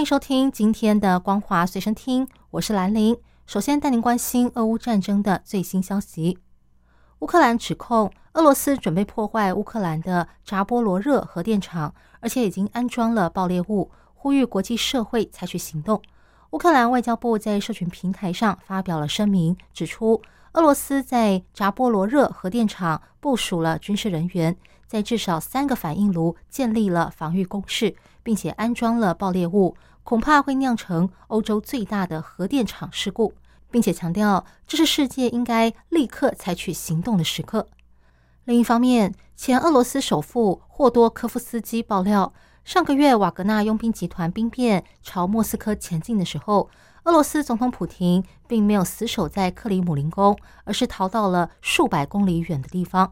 欢迎收听今天的《光华随身听》，我是兰玲。首先带您关心俄乌战争的最新消息。乌克兰指控俄罗斯准备破坏乌克兰的扎波罗热核电厂，而且已经安装了爆裂物，呼吁国际社会采取行动。乌克兰外交部在社群平台上发表了声明，指出俄罗斯在扎波罗热核电厂部署了军事人员，在至少三个反应炉建立了防御工事，并且安装了爆裂物，恐怕会酿成欧洲最大的核电厂事故。并且强调，这是世界应该立刻采取行动的时刻。另一方面，前俄罗斯首富霍多科夫斯基爆料，上个月瓦格纳佣兵集团兵变朝莫斯科前进的时候，俄罗斯总统普京并没有死守在克里姆林宫，而是逃到了数百公里远的地方。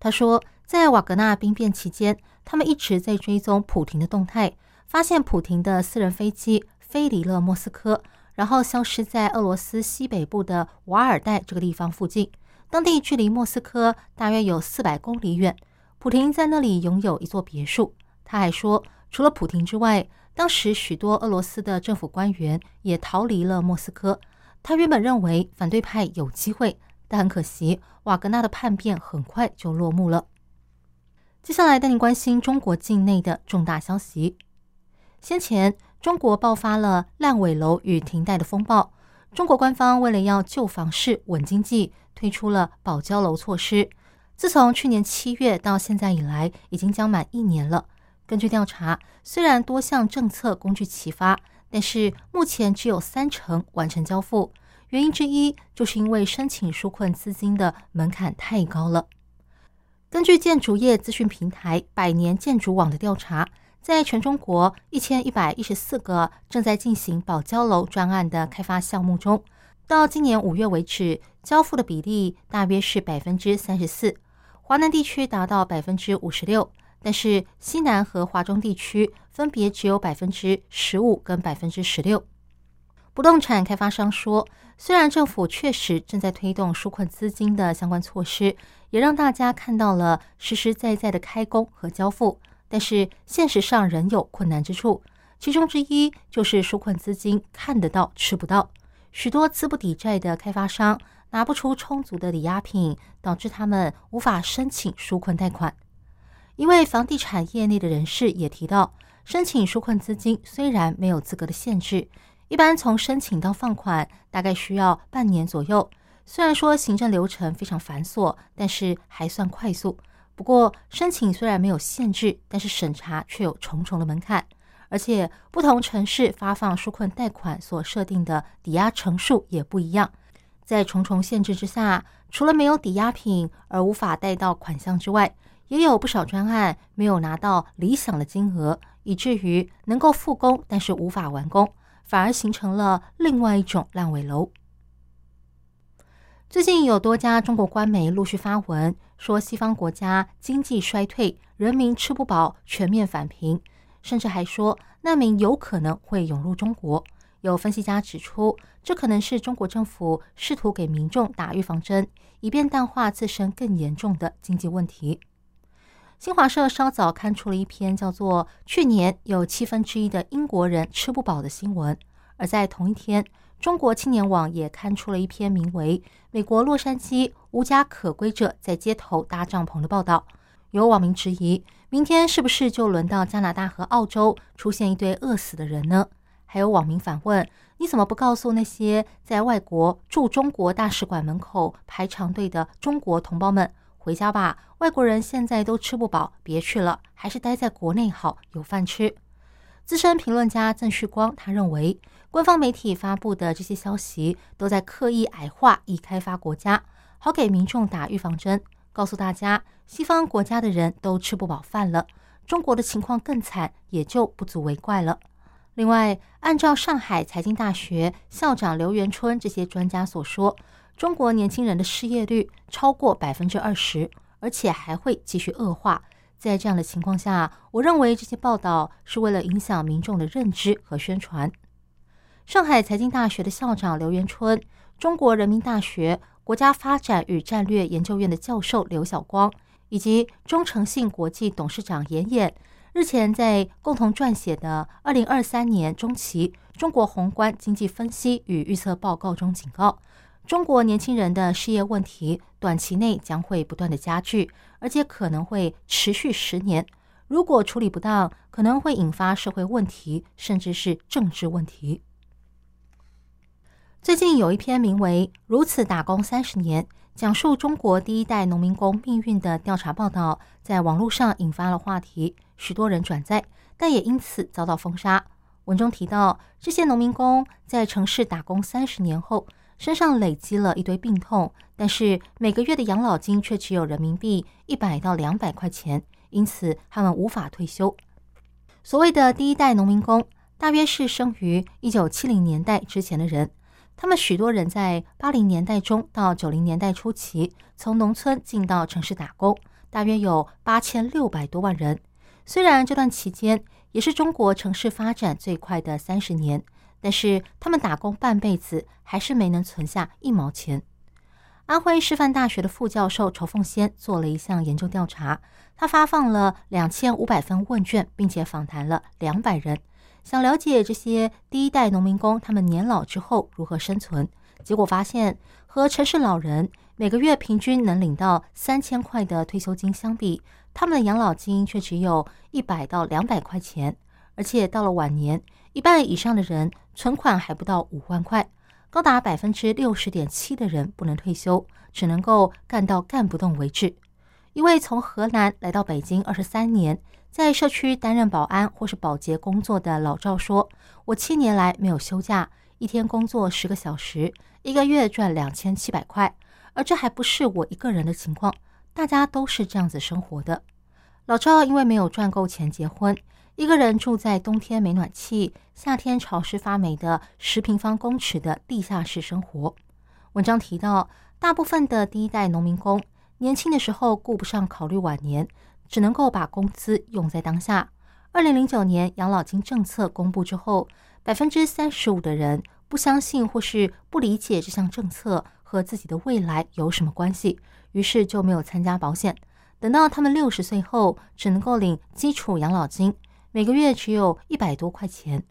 他说，在瓦格纳兵变期间，他们一直在追踪普廷的动态，发现普廷的私人飞机飞离了莫斯科。然后消失在俄罗斯西北部的瓦尔代这个地方附近，当地距离莫斯科大约有四百公里远。普廷在那里拥有一座别墅。他还说，除了普廷之外，当时许多俄罗斯的政府官员也逃离了莫斯科。他原本认为反对派有机会，但很可惜，瓦格纳的叛变很快就落幕了。接下来带你关心中国境内的重大消息。先前。中国爆发了烂尾楼与停贷的风暴。中国官方为了要救房市、稳经济，推出了保交楼措施。自从去年七月到现在以来，已经将满一年了。根据调查，虽然多项政策工具齐发，但是目前只有三成完成交付。原因之一就是因为申请纾困资金的门槛太高了。根据建筑业资讯平台百年建筑网的调查。在全中国一千一百一十四个正在进行保交楼专案的开发项目中，到今年五月为止，交付的比例大约是百分之三十四，华南地区达到百分之五十六，但是西南和华中地区分别只有百分之十五跟百分之十六。不动产开发商说，虽然政府确实正在推动纾困资金的相关措施，也让大家看到了实实在在的开工和交付。但是现实上仍有困难之处，其中之一就是纾困资金看得到吃不到，许多资不抵债的开发商拿不出充足的抵押品，导致他们无法申请纾困贷款。一位房地产业内的人士也提到，申请纾困资金虽然没有资格的限制，一般从申请到放款大概需要半年左右。虽然说行政流程非常繁琐，但是还算快速。不过，申请虽然没有限制，但是审查却有重重的门槛，而且不同城市发放纾困贷款所设定的抵押成数也不一样。在重重限制之下，除了没有抵押品而无法贷到款项之外，也有不少专案没有拿到理想的金额，以至于能够复工，但是无法完工，反而形成了另外一种烂尾楼。最近有多家中国官媒陆续发文说，西方国家经济衰退，人民吃不饱，全面返贫，甚至还说难民有可能会涌入中国。有分析家指出，这可能是中国政府试图给民众打预防针，以便淡化自身更严重的经济问题。新华社稍早刊出了一篇叫做《去年有七分之一的英国人吃不饱》的新闻，而在同一天。中国青年网也刊出了一篇名为《美国洛杉矶无家可归者在街头搭帐篷》的报道。有网民质疑，明天是不是就轮到加拿大和澳洲出现一堆饿死的人呢？还有网民反问：你怎么不告诉那些在外国驻中国大使馆门口排长队的中国同胞们，回家吧？外国人现在都吃不饱，别去了，还是待在国内好，有饭吃。资深评论家郑旭光他认为。官方媒体发布的这些消息，都在刻意矮化已开发国家，好给民众打预防针，告诉大家西方国家的人都吃不饱饭了，中国的情况更惨，也就不足为怪了。另外，按照上海财经大学校长刘元春这些专家所说，中国年轻人的失业率超过百分之二十，而且还会继续恶化。在这样的情况下，我认为这些报道是为了影响民众的认知和宣传。上海财经大学的校长刘元春、中国人民大学国家发展与战略研究院的教授刘晓光以及中诚信国际董事长严严。日前在共同撰写的《二零二三年中期中国宏观经济分析与预测报告》中警告，中国年轻人的失业问题短期内将会不断的加剧，而且可能会持续十年。如果处理不当，可能会引发社会问题，甚至是政治问题。最近有一篇名为《如此打工三十年》。讲述中国第一代农民工命运的调查报道，在网络上引发了话题，许多人转载，但也因此遭到封杀。文中提到，这些农民工在城市打工三十年后，身上累积了一堆病痛，但是每个月的养老金却只有人民币一百到两百块钱，因此他们无法退休。所谓的第一代农民工，大约是生于一九七零年代之前的人。他们许多人在八零年代中到九零年代初期从农村进到城市打工，大约有八千六百多万人。虽然这段期间也是中国城市发展最快的三十年，但是他们打工半辈子还是没能存下一毛钱。安徽师范大学的副教授仇凤仙做了一项研究调查，他发放了两千五百份问卷，并且访谈了两百人。想了解这些第一代农民工他们年老之后如何生存，结果发现和城市老人每个月平均能领到三千块的退休金相比，他们的养老金却只有一百到两百块钱，而且到了晚年，一半以上的人存款还不到五万块，高达百分之六十点七的人不能退休，只能够干到干不动为止。一位从河南来到北京二十三年。在社区担任保安或是保洁工作的老赵说：“我七年来没有休假，一天工作十个小时，一个月赚两千七百块。而这还不是我一个人的情况，大家都是这样子生活的。”老赵因为没有赚够钱结婚，一个人住在冬天没暖气、夏天潮湿发霉的十平方公尺的地下室生活。文章提到，大部分的第一代农民工年轻的时候顾不上考虑晚年。只能够把工资用在当下。二零零九年养老金政策公布之后，百分之三十五的人不相信或是不理解这项政策和自己的未来有什么关系，于是就没有参加保险。等到他们六十岁后，只能够领基础养老金，每个月只有一百多块钱。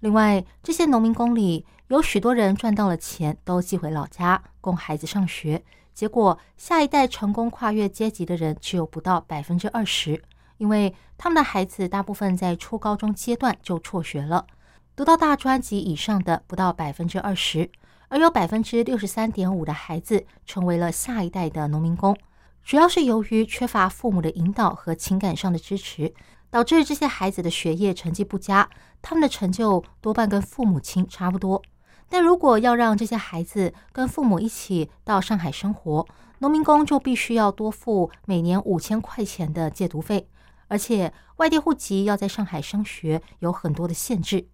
另外，这些农民工里有许多人赚到了钱，都寄回老家供孩子上学。结果，下一代成功跨越阶级的人只有不到百分之二十，因为他们的孩子大部分在初高中阶段就辍学了。读到大专及以上的不到百分之二十，而有百分之六十三点五的孩子成为了下一代的农民工。主要是由于缺乏父母的引导和情感上的支持，导致这些孩子的学业成绩不佳，他们的成就多半跟父母亲差不多。但如果要让这些孩子跟父母一起到上海生活，农民工就必须要多付每年五千块钱的借读费，而且外地户籍要在上海升学有很多的限制。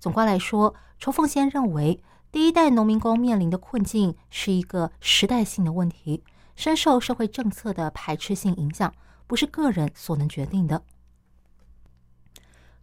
总观来说，仇凤仙认为，第一代农民工面临的困境是一个时代性的问题，深受社会政策的排斥性影响，不是个人所能决定的。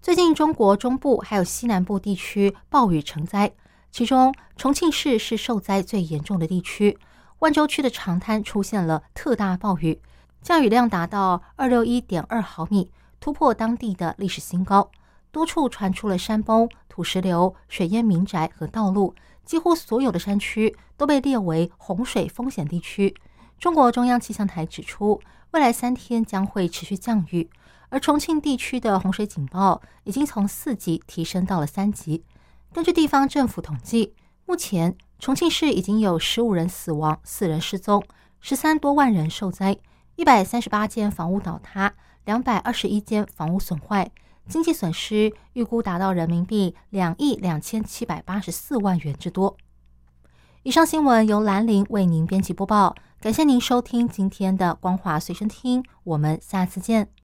最近，中国中部还有西南部地区暴雨成灾。其中，重庆市是受灾最严重的地区。万州区的长滩出现了特大暴雨，降雨量达到二六一点二毫米，突破当地的历史新高。多处传出了山崩、土石流、水淹民宅和道路，几乎所有的山区都被列为洪水风险地区。中国中央气象台指出，未来三天将会持续降雨，而重庆地区的洪水警报已经从四级提升到了三级。根据地方政府统计，目前重庆市已经有十五人死亡、四人失踪、十三多万人受灾、一百三十八间房屋倒塌、两百二十一间房屋损坏，经济损失预估达到人民币两亿两千七百八十四万元之多。以上新闻由兰陵为您编辑播报，感谢您收听今天的光华随身听，我们下次见。